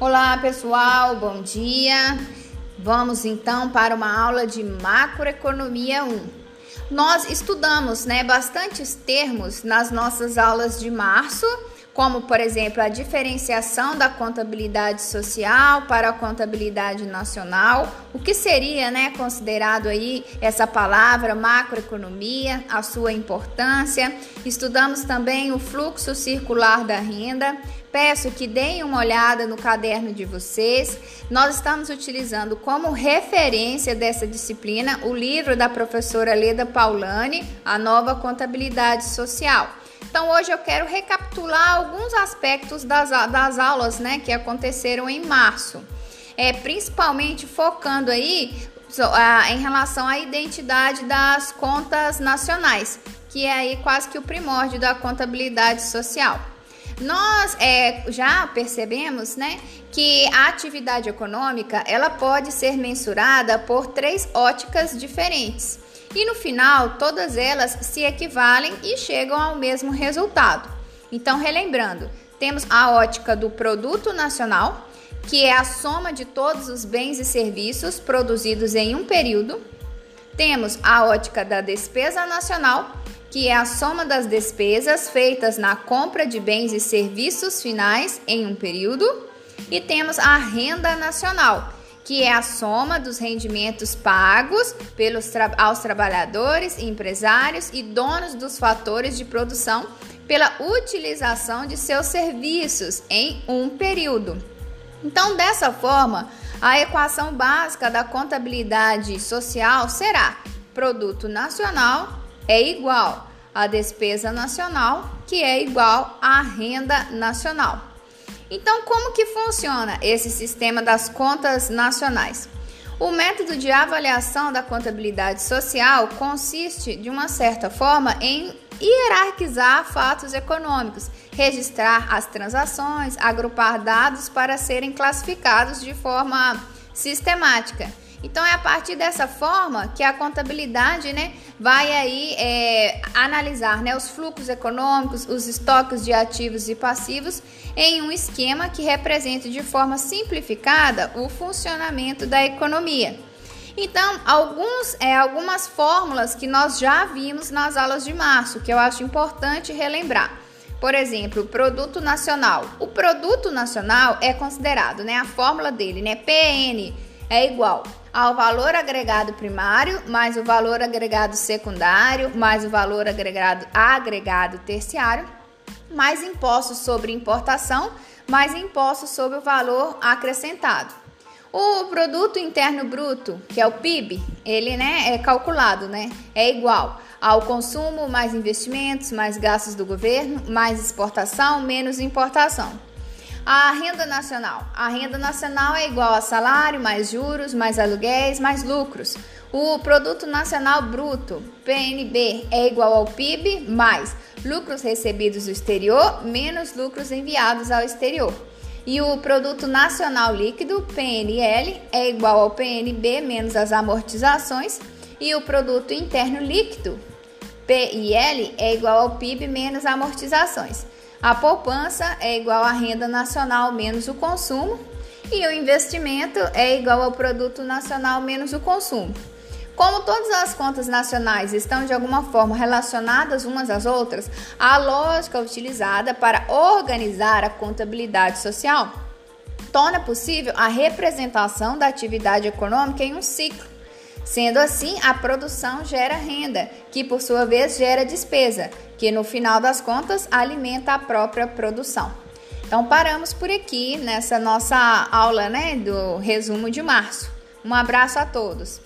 Olá pessoal, bom dia. Vamos então para uma aula de macroeconomia 1. Nós estudamos, né, bastantes termos nas nossas aulas de março como por exemplo a diferenciação da contabilidade social para a contabilidade nacional, o que seria, né, considerado aí essa palavra macroeconomia, a sua importância. Estudamos também o fluxo circular da renda. Peço que deem uma olhada no caderno de vocês. Nós estamos utilizando como referência dessa disciplina o livro da professora Leda Paulani, A Nova Contabilidade Social. Então hoje eu quero recapitular alguns aspectos das, das aulas né, que aconteceram em março. É, principalmente focando aí em relação à identidade das contas nacionais, que é aí quase que o primórdio da contabilidade social. Nós é, já percebemos né, que a atividade econômica ela pode ser mensurada por três óticas diferentes e no final todas elas se equivalem e chegam ao mesmo resultado. Então, relembrando, temos a ótica do produto nacional, que é a soma de todos os bens e serviços produzidos em um período. Temos a ótica da despesa nacional, que é a soma das despesas feitas na compra de bens e serviços finais em um período. E temos a renda nacional, que é a soma dos rendimentos pagos pelos tra aos trabalhadores, empresários e donos dos fatores de produção pela utilização de seus serviços em um período. Então, dessa forma, a equação básica da contabilidade social será: produto nacional é igual a despesa nacional, que é igual à renda nacional. Então, como que funciona esse sistema das contas nacionais? O método de avaliação da contabilidade social consiste, de uma certa forma, em hierarquizar fatos econômicos, registrar as transações, agrupar dados para serem classificados de forma sistemática. Então é a partir dessa forma que a contabilidade, né, vai aí é, analisar, né, os fluxos econômicos, os estoques de ativos e passivos em um esquema que represente de forma simplificada o funcionamento da economia. Então, alguns, é, algumas fórmulas que nós já vimos nas aulas de março, que eu acho importante relembrar. Por exemplo, o produto nacional. O produto nacional é considerado, né, a fórmula dele, né, PN é igual ao valor agregado primário mais o valor agregado secundário mais o valor agregado agregado terciário mais impostos sobre importação mais impostos sobre o valor acrescentado. O produto interno bruto, que é o PIB, ele né, é calculado, né? É igual ao consumo mais investimentos, mais gastos do governo, mais exportação, menos importação. A renda nacional. A renda nacional é igual a salário, mais juros, mais aluguéis, mais lucros. O produto nacional bruto, PNB, é igual ao PIB mais lucros recebidos do exterior menos lucros enviados ao exterior. E o produto nacional líquido, PNL, é igual ao PNB menos as amortizações. E o produto interno líquido, PIL, é igual ao PIB menos amortizações. A poupança é igual à renda nacional menos o consumo e o investimento é igual ao produto nacional menos o consumo. Como todas as contas nacionais estão de alguma forma relacionadas umas às outras, a lógica utilizada para organizar a contabilidade social torna possível a representação da atividade econômica em um ciclo Sendo assim, a produção gera renda, que por sua vez gera despesa, que no final das contas alimenta a própria produção. Então paramos por aqui nessa nossa aula, né, do resumo de março. Um abraço a todos.